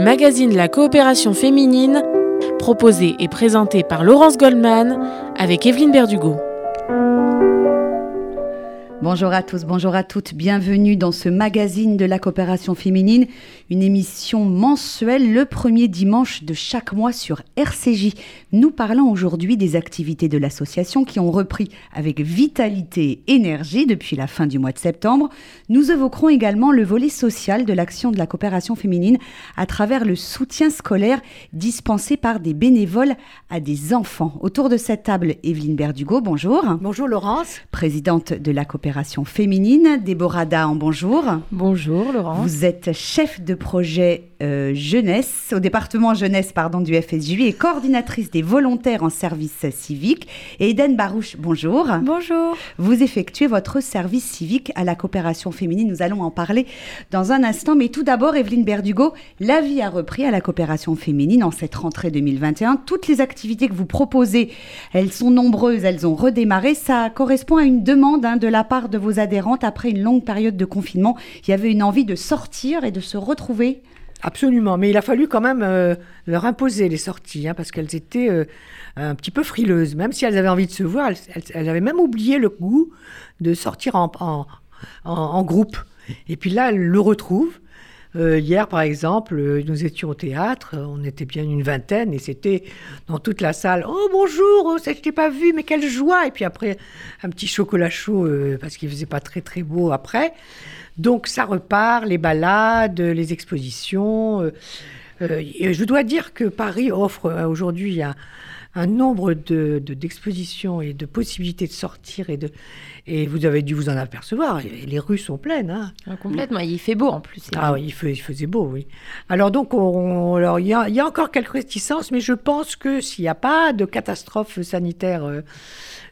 magazine La coopération féminine, proposé et présenté par Laurence Goldman avec Evelyne Berdugo. Bonjour à tous, bonjour à toutes, bienvenue dans ce magazine de la coopération féminine, une émission mensuelle le premier dimanche de chaque mois sur RCJ. Nous parlons aujourd'hui des activités de l'association qui ont repris avec vitalité et énergie depuis la fin du mois de septembre. Nous évoquerons également le volet social de l'action de la coopération féminine à travers le soutien scolaire dispensé par des bénévoles à des enfants. Autour de cette table, Evelyne Berdugo, bonjour. Bonjour Laurence. Présidente de la coopération féminine. Déborah Dahan, bonjour. Bonjour Laurence. Vous êtes chef de projet euh, jeunesse au département jeunesse pardon, du FSJ et coordinatrice des volontaires en service civique. Et Eden Barouche, bonjour. Bonjour. Vous effectuez votre service civique à la coopération féminine. Nous allons en parler dans un instant. Mais tout d'abord, Evelyne Berdugo, la vie a repris à la coopération féminine en cette rentrée 2021. Toutes les activités que vous proposez, elles sont nombreuses, elles ont redémarré. Ça correspond à une demande hein, de la part de vos adhérentes après une longue période de confinement. Il y avait une envie de sortir et de se retrouver. Absolument, mais il a fallu quand même euh, leur imposer les sorties, hein, parce qu'elles étaient euh, un petit peu frileuses. Même si elles avaient envie de se voir, elles, avaient même oublié le goût de sortir en, groupe. Et puis là, elles le retrouvent. Euh, hier, par exemple, nous étions au théâtre, on était bien une vingtaine, et c'était dans toute la salle Oh bonjour, oh, je t'ai pas vu, mais quelle joie Et puis après, un petit chocolat chaud, parce qu'il faisait pas très très beau après. Donc ça repart, les balades, les expositions. Je dois dire que Paris offre aujourd'hui un un nombre d'expositions de, d'expositions et de possibilités de sortir et de et vous avez dû vous en apercevoir. les rues sont pleines. Hein. Ah, complètement. Il fait beau en plus. Ah oui, il, faisait beau, oui. Alors donc, on, alors il y, a, encore quelques réticences, mais je pense que s'il n'y a pas de catastrophe sanitaire. Euh,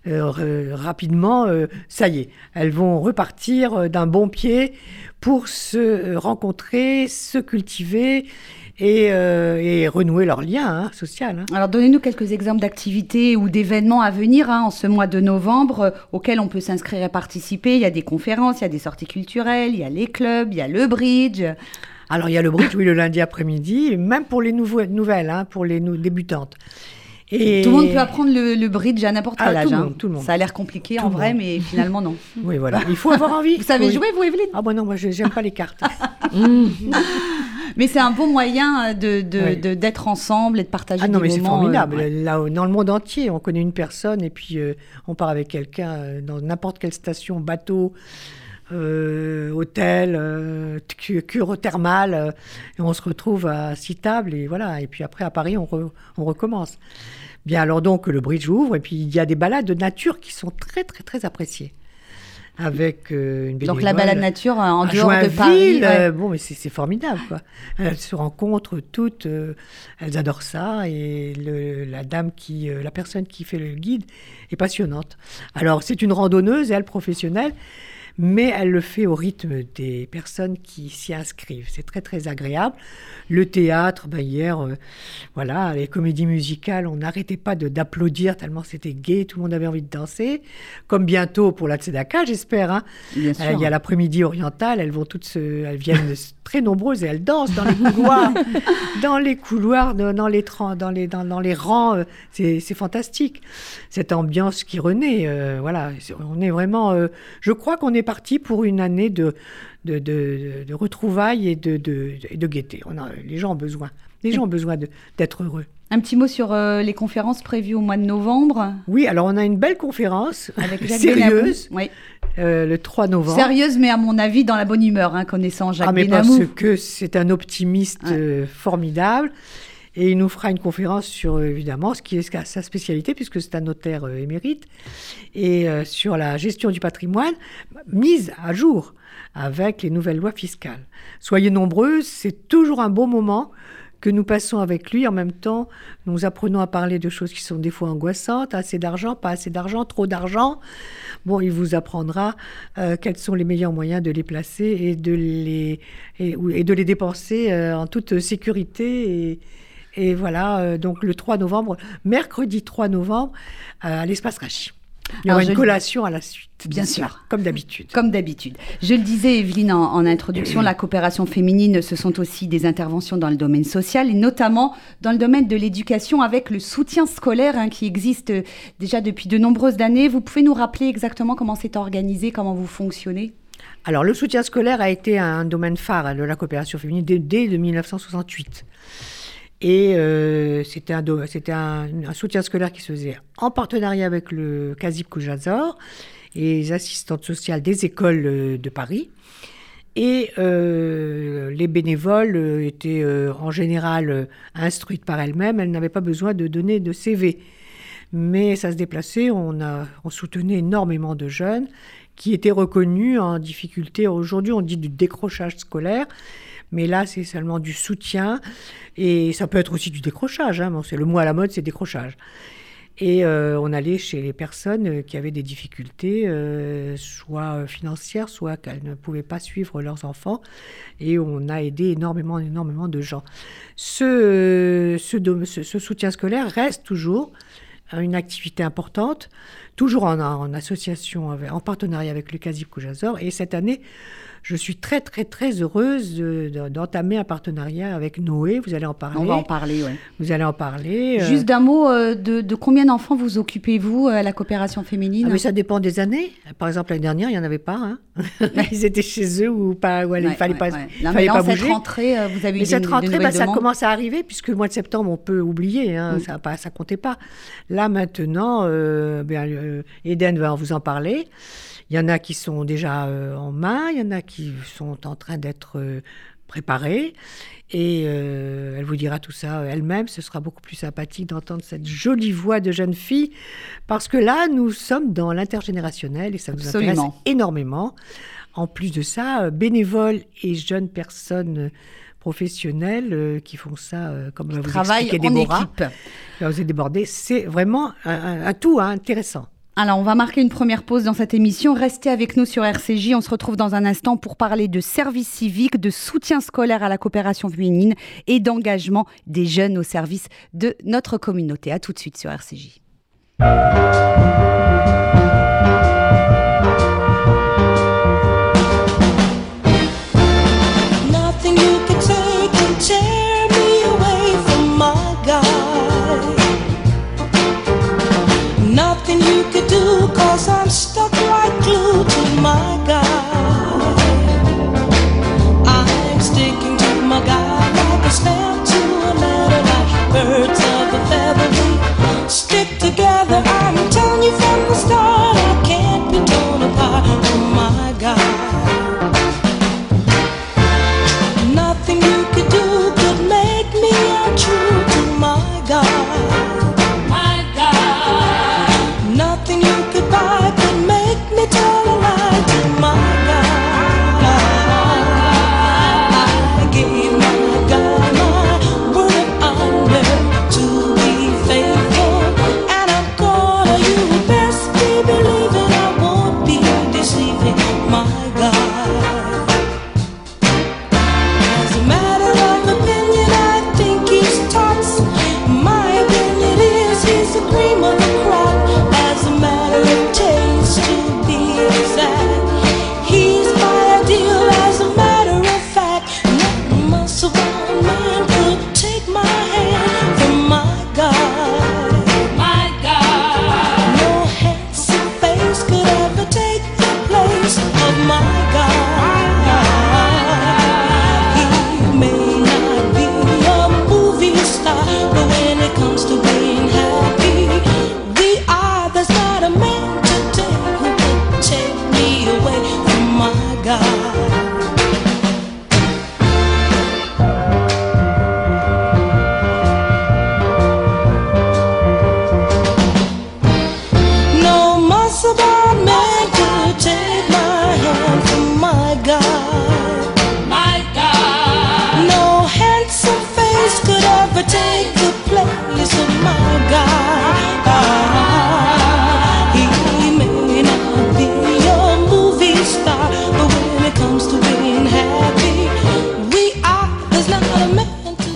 euh, rapidement, euh, ça y est, elles vont repartir d'un bon pied pour se rencontrer, se cultiver euh, et, renouer leur lien hein, social. Hein. Alors donnez-nous quelques exemples d'activités ou d'événements à venir hein, en ce mois de novembre euh, auxquels on peut s'inscrire et participer. Il y a des conférences, il y a des sorties culturelles, il y a les clubs, il y a le bridge. Alors il y a le bridge, oui, le lundi après-midi, même pour les nouveaux, nouvelles, pour les débutantes. Et... Tout le monde peut apprendre le, bridge à n'importe quel ah, âge. Tout le monde, Ça a l'air compliqué en vrai, mais finalement non. Oui, voilà. Il faut avoir envie. Vous savez jouer, vous, Evelyne? Ah, bon, non, moi, j'aime pas les cartes. Mais c'est un bon moyen de, d'être ensemble et de partager ah non, mais c'est formidable. Euh, Là, dans le monde entier, on connaît une personne et puis euh, on part avec quelqu'un euh, dans n'importe quelle station, bateau, hôtel, cure thermale, et on se retrouve à six tables et voilà. Et puis après, à Paris, on, on recommence. Bien, alors donc, le bridge ouvre et puis il y a des balades de nature qui sont très, très, très appréciées avec euh, une Donc la balade nature euh, en dehors de Paris. Euh, bon, mais c'est formidable, quoi. Elles se rencontrent toutes, elles adorent ça, et la dame qui, la personne qui fait le guide est passionnante. Alors c'est une randonneuse, elle professionnelle, mais elle le fait au rythme des personnes qui s'y inscrivent. C'est très très agréable. Le théâtre, ben hier, euh, voilà, les comédies musicales, on n'arrêtait pas d'applaudir tellement c'était gai, tout le monde avait envie de danser. Comme bientôt pour la Tzedaka, j'espère. Hein. Euh, il y a l'après-midi oriental, elles vont toutes se, elles viennent très nombreuses et elles dansent dans les couloirs, dans les couloirs, dans les, dans les, dans, les rangs. Euh, c'est fantastique. Cette ambiance qui renaît, voilà, on est vraiment. je crois qu'on est parti pour une année de, de, de, retrouvailles et de, de, gaieté. On a, les gens ont besoin. Les gens ont besoin d'être heureux. Un petit mot sur euh, les conférences prévues au mois de novembre. Oui, alors on a une belle conférence avec sérieuse oui. Euh, le 3 novembre. Sérieuse, mais à mon avis dans la bonne humeur, hein, connaissant Jacques ah, mais Parce que c'est un optimiste euh, formidable. Et il nous fera une conférence sur, évidemment, ce qui est sa spécialité, puisque c'est un notaire euh, émérite, et euh, sur la gestion du patrimoine mise à jour avec les nouvelles lois fiscales. Soyez nombreux, c'est toujours un bon moment que nous passons avec lui. En même temps, nous apprenons à parler de choses qui sont des fois angoissantes, assez d'argent, pas assez d'argent, trop d'argent. Bon, il vous apprendra euh, quels sont les meilleurs moyens de les placer et de les, et, de les dépenser en toute sécurité et voilà, euh, donc le 3 novembre, mercredi 3 novembre, euh, à l'espace Rachi. Il y aura une collation à la suite. Bien sûr. Comme d'habitude. Comme d'habitude. Je le disais, Evelyne, en, en introduction, la coopération féminine, ce sont aussi des interventions dans le domaine social et notamment dans le domaine de l'éducation avec le soutien scolaire hein, qui existe euh, déjà depuis de nombreuses années. Vous pouvez nous rappeler exactement comment c'est organisé, comment vous fonctionnez? Alors, le soutien scolaire a été un domaine phare de la coopération féminine dès, dès 1968. Et euh, c'était un, soutien scolaire qui se faisait en partenariat avec le CASIP Koujazor les assistantes sociales des écoles euh, de Paris. Et euh, les bénévoles étaient en général instruites par elles-mêmes, elles n'avaient pas besoin de donner de CV. Mais ça se déplaçait, on soutenait énormément de jeunes qui étaient reconnus en difficulté. Aujourd'hui, on dit du décrochage scolaire, mais là, c'est seulement du soutien. Et ça peut être aussi du décrochage. Hein. C'est le mot à la mode, c'est décrochage. Et euh, on allait chez les personnes euh, qui avaient des difficultés, euh, soit financières, soit qu'elles ne pouvaient pas suivre leurs enfants. Et on a aidé énormément, énormément de gens. Ce soutien scolaire reste toujours une activité importante, toujours en, en association, avec- en partenariat avec le CASIP Koujazor. Et cette année, je suis très, très, très heureuse de- de- d'entamer un partenariat avec Noé. Vous allez en parler. On va en parler, ouais. Vous allez en parler. euh, Juste d'un mot, euh, de, de combien d'enfants vous occupez-vous euh, à la coopération féminine Ah, mais ça dépend des années. Par exemple, l'année dernière, il n'y en avait pas. hein. Ils étaient chez eux ou pas. Ou il Ouais, fallait ouais, pas, ouais. il Là, fallait pas cette bouger. rentrée, vous avez eu Mais des, cette de rentrée, bah, nouvelles ça commence à arriver, puisque le mois de septembre, on peut oublier, hein, Mm. ça ne ça comptait pas. Là, maintenant, euh, bien, euh, Eden va vous en parler. Il y en a qui sont déjà euh, en main, il y en a qui sont en train d'être euh, préparés. Et euh, elle vous dira tout ça elle-même. Ce sera beaucoup plus sympathique d'entendre cette jolie voix de jeune fille, parce que là, nous sommes dans l'intergénérationnel et ça nous intéresse énormément. En plus de ça, bénévoles et jeunes personnes professionnelles euh, qui font ça, euh, comme va vous Travail expliquer en Déborah, équipe. qui va vous déborder, c'est vraiment un, un- un tout hein, intéressant. Alors, on va marquer une première pause dans cette émission. Restez avec nous sur RCJ. On se retrouve dans un instant pour parler de service civique, de soutien scolaire à la coopération féminine et d'engagement des jeunes au service de notre communauté. À tout de suite sur RCJ.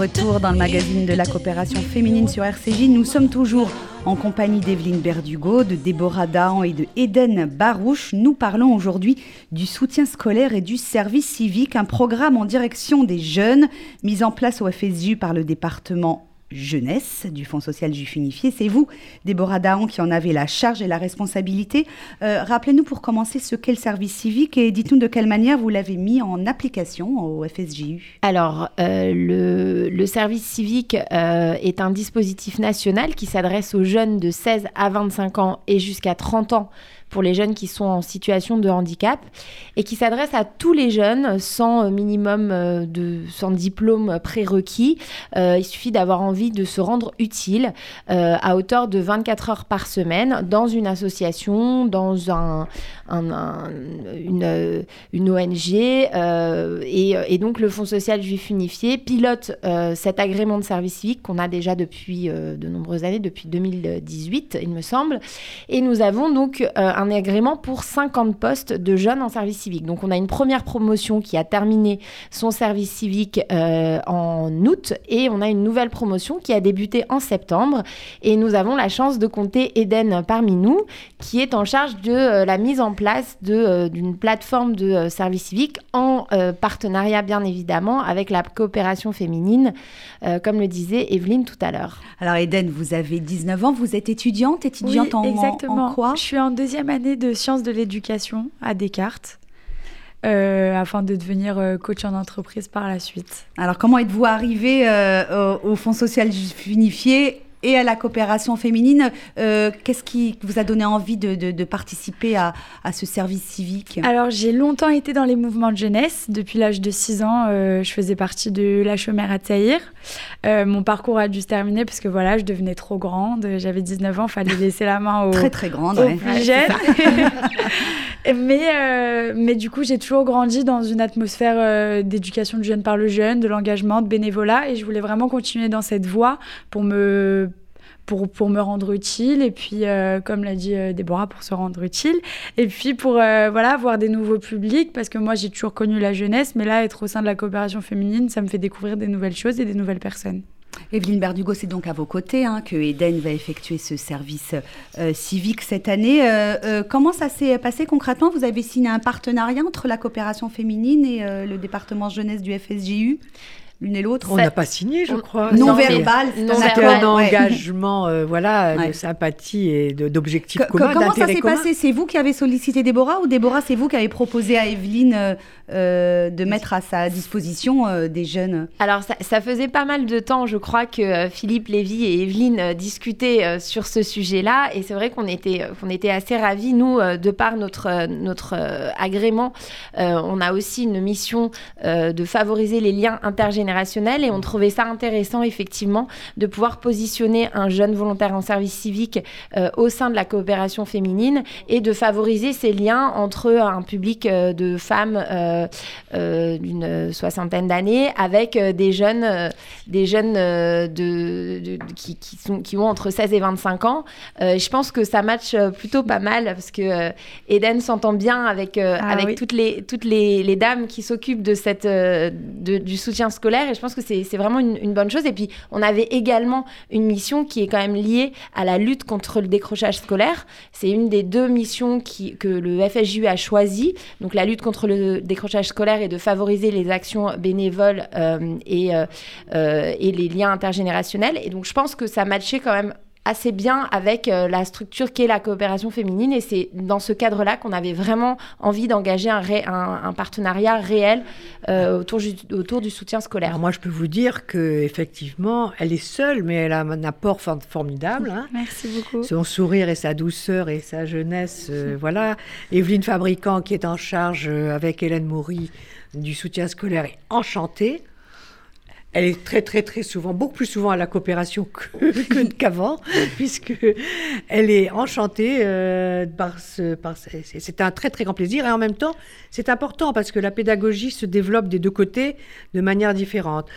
Retour dans le magazine de la coopération féminine sur RCJ. Nous sommes toujours en compagnie d'Evelyne Berdugo, de Déborah Dahan et de Eden Barouche. Nous parlons aujourd'hui du soutien scolaire et du service civique, un programme en direction des jeunes mis en place au FSU par le département jeunesse du Fonds social juif unifié. C'est vous, Déborah Dahan, qui en avez la charge et la responsabilité. Euh, Rappelez-nous pour commencer ce qu'est le service civique et dites-nous de quelle manière vous l'avez mis en application au FSJU. Alors, euh, le, service civique euh, est un dispositif national qui s'adresse aux jeunes de 16 à 25 ans et jusqu'à 30 ans pour les jeunes qui sont en situation de handicap et qui s'adresse à tous les jeunes sans minimum euh, de sans diplôme prérequis. Euh, il suffit d'avoir envie de se rendre utile euh, à hauteur de 24 heures par semaine dans une association, dans un, un- un- une, euh, une ONG euh, et, et donc le Fonds social juif unifié pilote euh, cet agrément de service civique qu'on a déjà depuis euh, de nombreuses années, depuis 2018 il me semble. Et nous avons donc euh, un agrément pour 50 postes de jeunes en service civique. Donc on a une première promotion qui a terminé son service civique euh, en août et on a une nouvelle promotion qui a débuté en septembre. Et nous avons la chance de compter Eden parmi nous qui est en charge de euh, la mise en place euh, d'une plateforme de euh, service civique en euh, partenariat bien évidemment avec la coopération féminine, euh, comme le disait Evelyne tout à l'heure. Alors Eden, vous avez 19 ans, vous êtes étudiante, étudiante Oui, en- exactement. en quoi? Je suis en deuxième année de sciences de l'éducation à Descartes, euh, afin de devenir euh, coach en entreprise par la suite. Alors comment êtes-vous arrivé euh, au, au Fonds social unifié et à la coopération féminine Euh, Qu'est-ce qui vous a donné envie de, de- de participer à, à ce service civique? Alors, j'ai longtemps été dans les mouvements de jeunesse. Depuis l'âge de 6 ans, euh, je faisais partie de la chômère à Taïr. Euh, mon parcours a dû se terminer parce que voilà, je devenais trop grande. J'avais 19 ans, fallait laisser la main aux, Très très grande. aux ouais. plus jeunes. mais, euh, mais du coup, j'ai toujours grandi dans une atmosphère euh, d'éducation du jeune par le jeune, de l'engagement, de bénévolat. Et je voulais vraiment continuer dans cette voie pour me, pour, pour me rendre utile. Et puis, euh, comme l'a dit Déborah, pour se rendre utile. Et puis, pour voilà, voir des nouveaux publics. Parce que moi, j'ai toujours connu la jeunesse. Mais là, être au sein de la coopération féminine, ça me fait découvrir des nouvelles choses et des nouvelles personnes. Evelyne Berdugo, c'est donc à vos côtés hein, que Eden va effectuer ce service euh, civique cette année. Euh, euh, comment ça s'est passé concrètement? Vous avez signé un partenariat entre la coopération féminine et le département jeunesse du FSJU L'une et l'autre On n'a pas signé, je crois. Non c'est- verbal, c'est non verbal, un engagement, euh, voilà, Ouais. de sympathie et d'objectifs Co- co- communs, comment ça s'est passé C'est vous qui avez sollicité Déborah ou Déborah, c'est vous qui avez proposé à Evelyne euh, euh, de mettre à sa disposition euh, des jeunes? Alors, ça, ça faisait pas mal de temps, je crois, que Philippe Lévy et Evelyne euh, discutaient euh, sur ce sujet-là. Et c'est vrai qu'on était, qu'on était assez ravis, nous, euh, de par notre, notre euh, agrément. euh, on a aussi une mission euh, de favoriser les liens intergénérationnels et on trouvait ça intéressant, effectivement, de pouvoir positionner un jeune volontaire en service civique euh, au sein de la coopération féminine et de favoriser ces liens entre un public euh, de femmes euh, d'une soixantaine d'années avec des jeunes, des jeunes de, qui, qui sont, qui ont entre 16 et 25 ans. Je pense que ça match plutôt pas mal parce que Eden s'entend bien avec, Ah avec oui. toutes, les, toutes les, les dames qui s'occupent de cette, de- du soutien scolaire et je pense que c'est vraiment une, bonne chose. Et puis, on avait également une mission qui est quand même liée à la lutte contre le décrochage scolaire. C'est une des deux missions que le FSJU a choisi. Donc, la lutte contre le décrochage scolaire et de favoriser les actions bénévoles euh, et, euh, euh, et les liens intergénérationnels. Et donc, je pense que ça matchait quand même assez bien avec euh, la structure qu'est la coopération féminine et c'est dans ce cadre-là qu'on avait vraiment envie d'engager un, ré- un, un partenariat réel euh, autour, du soutien scolaire. Alors moi, je peux vous dire que effectivement, elle est seule, mais elle a un apport for- formidable. hein. Merci beaucoup. Son sourire et sa douceur et sa jeunesse, euh, voilà. Evelyne Fabricant, qui est en charge euh, avec Hélène Maury du soutien scolaire, est enchantée. Elle est très, très, très souvent, beaucoup plus souvent à la coopération qu'avant, puisque elle est enchantée euh, par ce. Par ce- c'est- un très, très grand plaisir. Et en même temps, c'est important parce que la pédagogie se développe des deux côtés de manière différente.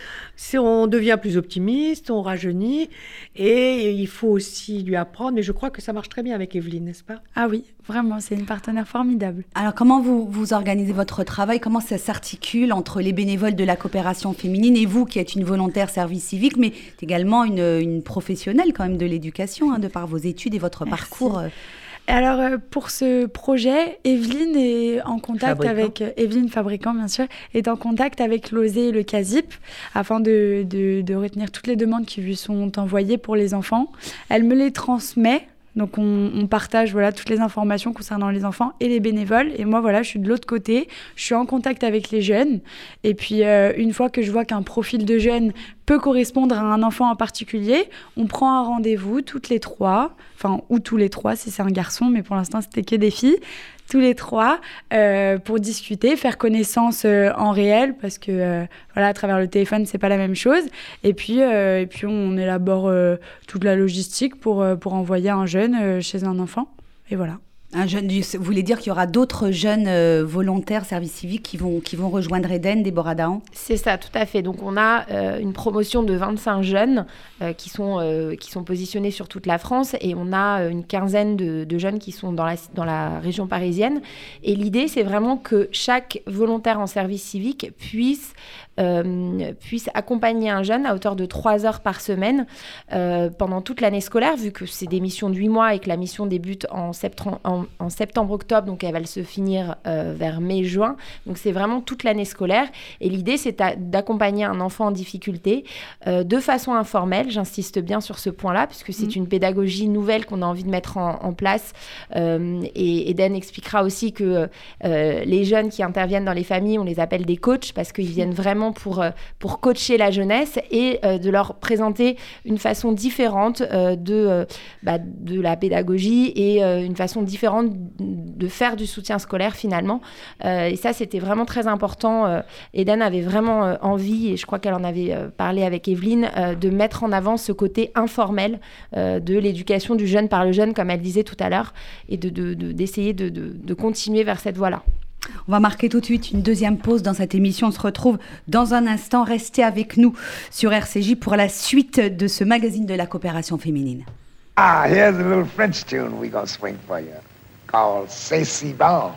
On devient plus optimiste, on rajeunit, et il faut aussi lui apprendre. Mais je crois que ça marche très bien avec Evelyne, n'est-ce pas? Ah oui, vraiment, c'est une partenaire formidable. Alors, comment vous, vous organisez votre travail? Comment ça s'articule entre les bénévoles de la coopération féminine et vous, qui êtes une volontaire service civique, mais également une, une professionnelle quand même de l'éducation, hein, de par vos études et votre Merci. parcours euh, Alors euh, pour ce projet, Evelyne est en contact Fabricant. avec euh, Evelyne fabricant bien sûr est en contact avec l'OSE et le CASIP afin de, de, de retenir toutes les demandes qui lui sont envoyées pour les enfants. Elle me les transmet. Donc on, partage voilà toutes les informations concernant les enfants et les bénévoles. Et moi voilà je suis de l'autre côté. Je suis en contact avec les jeunes. Et puis euh, une fois que je vois qu'un profil de jeune peut correspondre à un enfant en particulier on prend un rendez-vous toutes les trois. Enfin ou tous les trois si c'est un garçon mais pour l'instant c'était que des filles tous les trois euh, pour discuter, faire connaissance euh, en réel parce que euh, voilà à travers le téléphone c'est pas la même chose. Et puis euh, et puis on élabore euh, toute la logistique pour euh, pour envoyer un jeune chez un enfant. Et voilà. Un jeune, vous voulez dire qu'il y aura d'autres jeunes euh, volontaires service civique qui vont, qui vont rejoindre Eden, Déborah Dahan C'est ça, tout à fait. Donc on a euh, une promotion de 25 jeunes euh, qui, sont, qui sont positionnés sur toute la France et on a une quinzaine de, de jeunes qui sont dans la, dans la région parisienne. Et l'idée, c'est vraiment que chaque volontaire en service civique puisse, euh, puisse accompagner un jeune à hauteur de 3 heures par semaine euh, pendant toute l'année scolaire, vu que c'est des missions de 8 mois et que la mission débute en septembre, en, en septembre-octobre, donc elle va se finir euh, vers mai-juin. Donc c'est vraiment toute l'année scolaire. Et l'idée, c'est d'accompagner un enfant en difficulté euh, de façon informelle. J'insiste bien sur ce point-là, puisque c'est une pédagogie nouvelle qu'on a envie de mettre en, en place. Et Eden expliquera aussi que les jeunes qui interviennent dans les familles, on les appelle des coachs, parce qu'ils viennent vraiment pour, euh, pour coacher la jeunesse et euh, de leur présenter une façon différente euh, de, bah, de la pédagogie et une façon différente de faire du soutien scolaire finalement. Et ça, c'était vraiment très important. Eden avait vraiment envie, et je crois qu'elle en avait parlé avec Evelyne, de mettre en avant ce côté informel de l'éducation du jeune par le jeune, comme elle disait tout à l'heure, et de- de- de- d'essayer de, de- de continuer vers cette voie-là. On va marquer tout de suite une deuxième pause dans cette émission. On se retrouve dans un instant. Restez avec nous sur RCJ pour la suite de ce magazine de la coopération féminine. Ah, here's a little French tune we gonna swing for you called C'est si bon.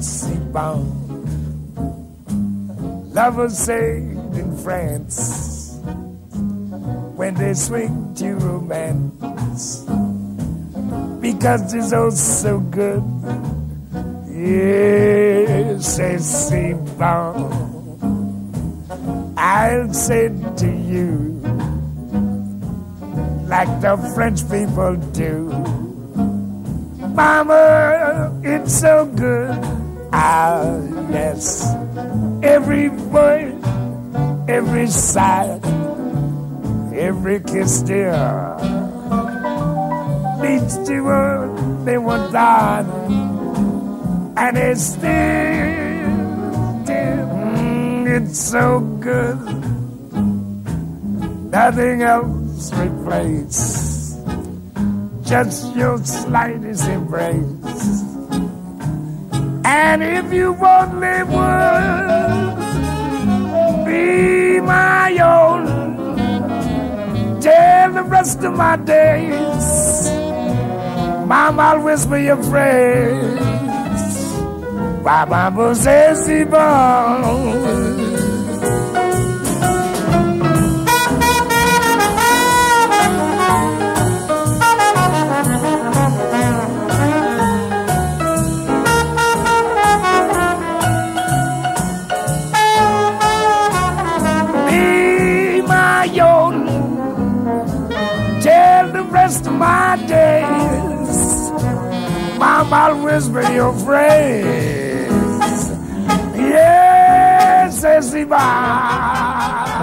C'est bon. Lovers say in France when they swing to romance because it's oh so good. Yes, si bon. I'll say to you like the French people do. Mama, it's so good. Ah, yes. Every word, every sigh, every kiss, dear, to what they want done. And it's still, still, mm, it's so good. Nothing else replaces just your slightest embrace. And if you only would be my own, tell the rest of my days, Mama, I'll whisper your phrase. Baba says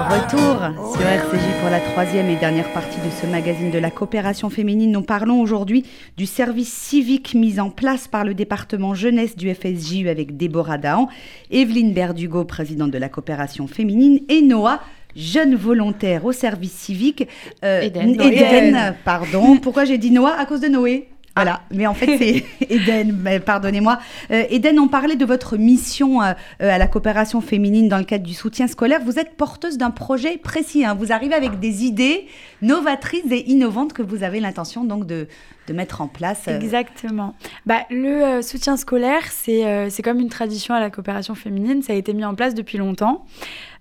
Retour sur RCJ pour la troisième et dernière partie de ce magazine de la coopération féminine. Nous parlons aujourd'hui du service civique mis en place par le département jeunesse du FSJU avec Déborah Dahan, Evelyne Berdugo, présidente de la coopération féminine, et Noah, jeune volontaire au service civique. Euh, Eden. Eden, Eden. pardon. Pourquoi j'ai dit Noah À cause de Noé. Voilà, mais en fait c'est Eden, pardonnez-moi. Euh, Eden, on parlait de votre mission euh, euh, à la coopération féminine dans le cadre du soutien scolaire. Vous êtes porteuse d'un projet précis, hein. vous arrivez avec des idées novatrices et innovantes que vous avez l'intention donc de, de mettre en place. euh. Exactement. Bah, le soutien scolaire, c'est c'est comme une tradition à la coopération féminine. Ça a été mis en place depuis longtemps.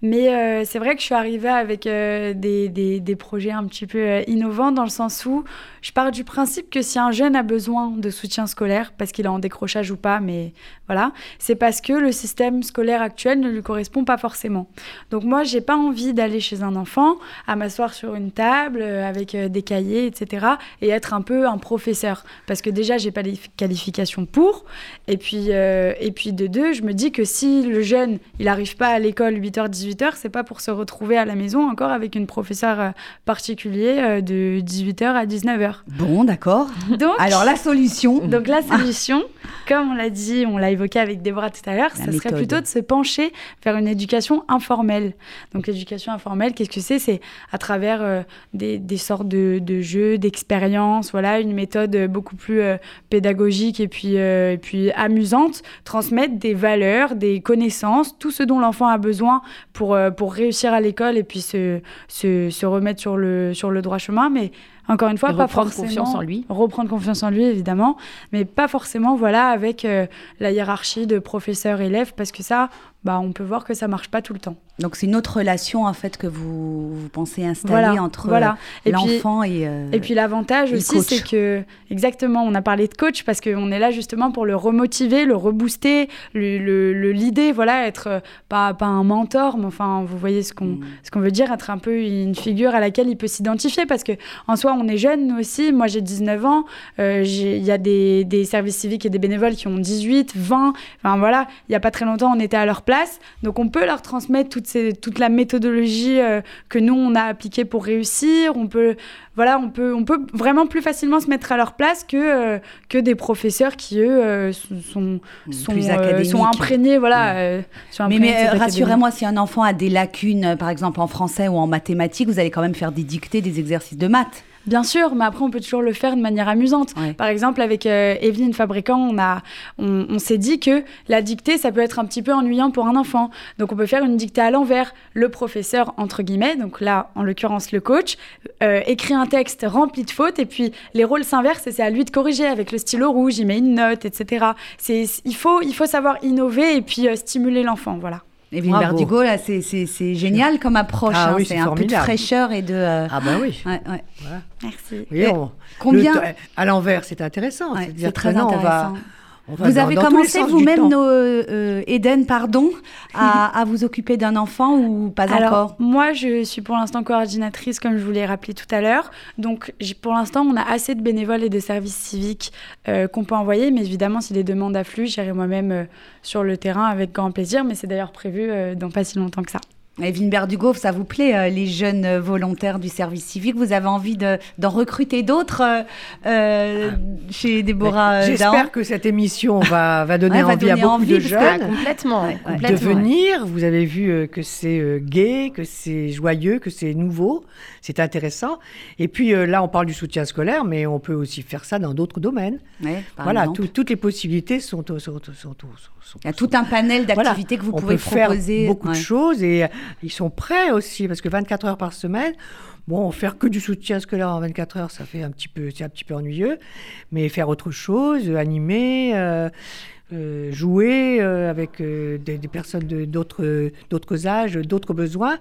Mais euh, c'est vrai que je suis arrivée avec euh, des, des- projets un petit peu euh, innovants dans le sens où je pars du principe que si un jeune a besoin de soutien scolaire, parce qu'il est en décrochage ou pas, mais voilà, c'est parce que le système scolaire actuel ne lui correspond pas forcément. Donc moi, j'ai pas envie d'aller chez un enfant, à m'asseoir sur une table avec des cahiers, etc., et être un peu un professeur, parce que déjà, j'ai pas les qualifications pour, et puis, et puis de deux, je me dis que si le jeune, il n'arrive pas à l'école 8h, 18h, c'est pas pour se retrouver à la maison encore avec une professeure euh, particulière euh, de 18h à 19h. Bon, d'accord. Donc, Alors la solution. donc la solution, comme on l'a dit, on l'a évoqué avec Déborah tout à l'heure, ce serait plutôt de se pencher vers une éducation informelle. Donc l'éducation informelle, qu'est-ce que c'est? C'est à travers euh, des, des sortes de, de jeux, d'expériences, voilà, une méthode beaucoup plus euh, pédagogique et puis, euh, et puis amusante, transmettre des valeurs, des connaissances, tout ce dont l'enfant a besoin pour, euh, pour réussir à l'école et puis se, se, se remettre sur le, sur le droit chemin. Mais encore une fois, Et pas reprendre forcément confiance en lui. reprendre confiance en lui évidemment mais pas forcément voilà avec euh, la hiérarchie de professeur élève parce que ça bah on peut voir que ça marche pas tout le temps Donc c'est une autre relation en fait que vous, vous pensez installer voilà entre voilà euh, et puis l'enfant et, euh, et puis l'avantage et aussi, c'est que, exactement, on a parlé de coach parce qu'on est là justement pour le remotiver, le rebooster, le, le, le leader, voilà, être pas, pas un mentor, mais enfin, vous voyez ce qu'on Mm. ce qu'on veut dire, être un peu une figure à laquelle il peut s'identifier parce que en soi, on est jeune, nous aussi. Moi, j'ai 19 ans. euh, Il y a des, services civiques et des bénévoles qui ont 18, 20. Enfin, voilà, il y a pas très longtemps, on était à leur place. Donc, on peut leur transmettre toute la méthodologie euh, que nous, on a appliquée pour réussir. On peut voilà, on peut, on peut vraiment plus facilement se mettre à leur place que, euh, que des professeurs qui, eux, euh, sont, sont, Plus euh, sont imprégnés. Voilà, euh, sont Mais, rassurez-moi, si un enfant a des lacunes, par exemple en français ou en mathématiques, vous allez quand même faire des dictées, des exercices de maths. Bien sûr, mais après, on peut toujours le faire de manière amusante. Ouais. Par exemple, avec euh, Evelyne Fabricant, on, a, on, on s'est dit que la dictée, ça peut être un petit peu ennuyant pour un enfant. Donc, on peut faire une dictée à l'envers. Le professeur, entre guillemets, donc là, en l'occurrence, le coach, euh, écrit un texte rempli de fautes et puis les rôles s'inversent et c'est à lui de corriger avec le stylo rouge, il met une note, etc. C'est, il, faut, il faut savoir innover et puis euh, stimuler l'enfant, voilà. Bravo. Berdugo, là, c'est- c'est c'est génial comme approche. Ah hein. oui, c'est c'est un peu de fraîcheur et de. euh, Ah ben oui. ouais, ouais. Merci. Oui, Et on- Combien le- à l'envers, c'est intéressant. Ouais, C'est très maintenant, intéressant. On va Vous dans- avez dans commencé vous-même, nos, euh, Eden, pardon, à, à vous occuper d'un enfant ou pas Alors, encore moi, je suis pour l'instant coordinatrice, comme je vous l'ai rappelé tout à l'heure. Donc, pour l'instant, on a assez de bénévoles et de services civiques euh, qu'on peut envoyer. Mais évidemment, si les demandes affluent, j'irai moi-même euh, sur le terrain avec grand plaisir. Mais c'est d'ailleurs prévu euh, dans pas si longtemps que ça. Evelyne Berdugo, ça vous plaît, euh, les jeunes euh, volontaires du service civique? Vous avez envie de- d'en recruter d'autres euh, euh, chez Déborah J'espère que cette émission va, va donner Ouais, va envie à beaucoup envie, de Ah, jeunes. complètement, Ouais, de venir. Vous avez vu que c'est gai, que c'est joyeux, que c'est nouveau. C'est intéressant. Et puis euh, là, on parle du soutien scolaire, mais on peut aussi faire ça dans d'autres domaines. Ouais, par voilà, tout- toutes les possibilités sont, sont, sont, sont- sont- sont- Il y a tout un panel Voilà. d'activités que vous on pouvez faire beaucoup Ouais. de choses et euh, ils sont prêts aussi parce que 24 heures par semaine. Bon, faire que du soutien scolaire en 24 heures, ça fait un petit peu, c'est un petit peu ennuyeux, mais faire autre chose, animer, euh, euh, jouer euh, avec euh, des, personnes de- d'autres d'autres âges, d'autres besoins,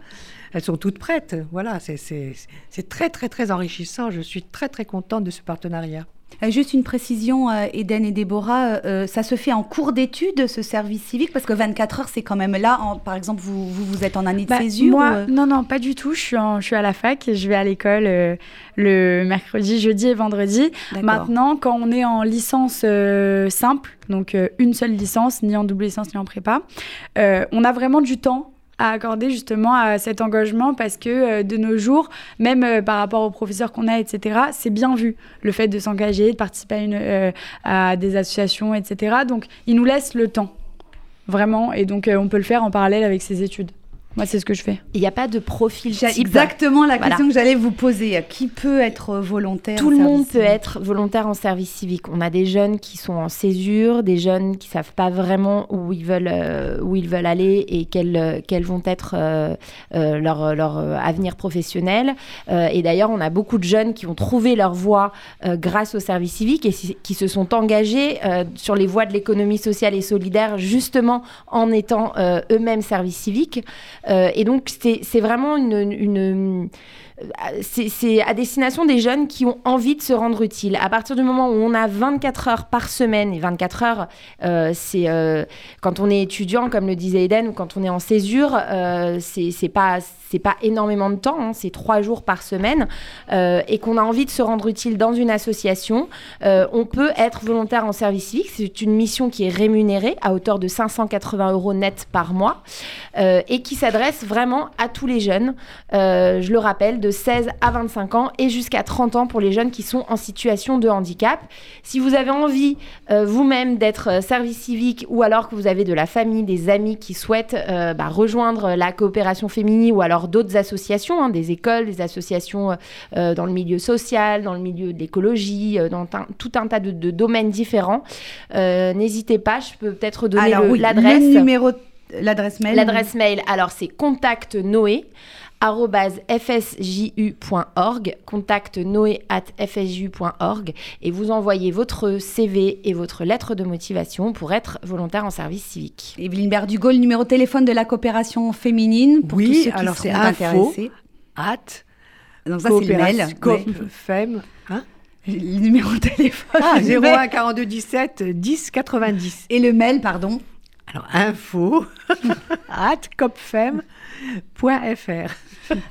elles sont toutes prêtes. Voilà, c'est très très très enrichissant. Je suis très très contente de ce partenariat. Euh, Juste une précision, euh, Eden et Déborah, euh, ça se fait en cours d'études, ce service civique? Parce que 24 heures, c'est quand même là. en- par exemple, vous, vous, vous êtes en année de Bah, césure moi, ou, non, non, pas du tout. Je suis, en- je suis à la fac et je vais à l'école euh, le mercredi, jeudi et vendredi. Maintenant, quand on est en licence euh, simple, donc euh, une seule licence, ni en double licence, ni en prépa, on a vraiment du temps à accorder justement à cet engagement parce que euh, de nos jours, même euh, par rapport aux professeurs qu'on a, etc., c'est bien vu le fait de s'engager, de participer à, euh, à des associations, etc. Donc, ils nous laissent le temps, vraiment, et donc on peut le faire en parallèle avec ses études. Moi, c'est ce que je fais. Il n'y a pas de profil type. exactement la Voilà. question que j'allais vous poser. Qui peut être volontaire Tout le service monde peut être volontaire en service civique. On a des jeunes qui sont en césure, des jeunes qui savent pas vraiment où ils veulent, euh, où ils veulent aller et quels, euh, quels vont être euh, euh, leur, leur euh, avenir professionnel. Euh, et d'ailleurs, on a beaucoup de jeunes qui ont trouvé leur voie euh, grâce au service civique et si- qui se sont engagés euh, sur les voies de l'économie sociale et solidaire justement en étant euh, eux-mêmes service civique. Euh, et donc, c'est vraiment une- une c'est à destination des jeunes qui ont envie de se rendre utile. À partir du moment où on a 24 heures par semaine, et 24 heures, euh, c'est euh, quand on est étudiant, comme le disait Eden, ou quand on est en césure, euh, c'est pas c'est pas énormément de temps, hein, c'est trois jours par semaine, euh, et qu'on a envie de se rendre utile dans une association, on peut être volontaire en service civique. C'est une mission qui est rémunérée à hauteur de 580 euros net par mois et qui s'adresse vraiment à tous les jeunes. Je le rappelle, de 16 à 25 ans et jusqu'à 30 ans pour les jeunes qui sont en situation de handicap. Si vous avez envie euh, vous-même d'être euh, service civique ou alors que vous avez de la famille, des amis qui souhaitent euh, bah, rejoindre la coopération féminine ou alors d'autres associations, hein, des écoles, des associations euh, dans le milieu social, dans le milieu de l'écologie, dans tout un tas de, de domaines différents, n'hésitez pas, je peux peut-être donner oui, l'adresse. numéro, l'adresse mail. L'adresse mail, alors c'est contact noé fsju.org, contact noé at fsju.org et vous envoyez votre CV et votre lettre de motivation pour être volontaire en service civique. Evelyne Berdugo, le numéro de téléphone de la coopération féminine pour Oui, tous ceux qui alors seront c'est info. intéressés. Hâte, Donc ça, c'est le mail. coopération, coop, Ouais. femme, hein Le numéro de téléphone. Ah, le mail. 01 42 17 10 90. Et le mail, pardon. Alors, info, at copfem.fr.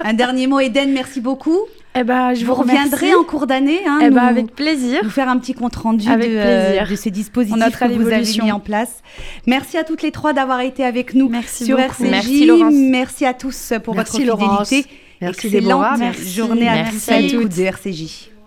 Un dernier mot, Eden, merci beaucoup. Eh ben, je vous vous reviendrai reviendrez en cours d'année. Hein, Eh ben, avec plaisir. nous faire un petit compte rendu Avec de, euh, ces dispositifs que vous avez mis en place. Merci à toutes les trois d'avoir été avec nous Merci sur beaucoup. RCJ. Merci, Laurence. Merci à tous pour Merci, votre Laurence. fidélité. Merci, Excellente journée à Merci tous à de RCJ.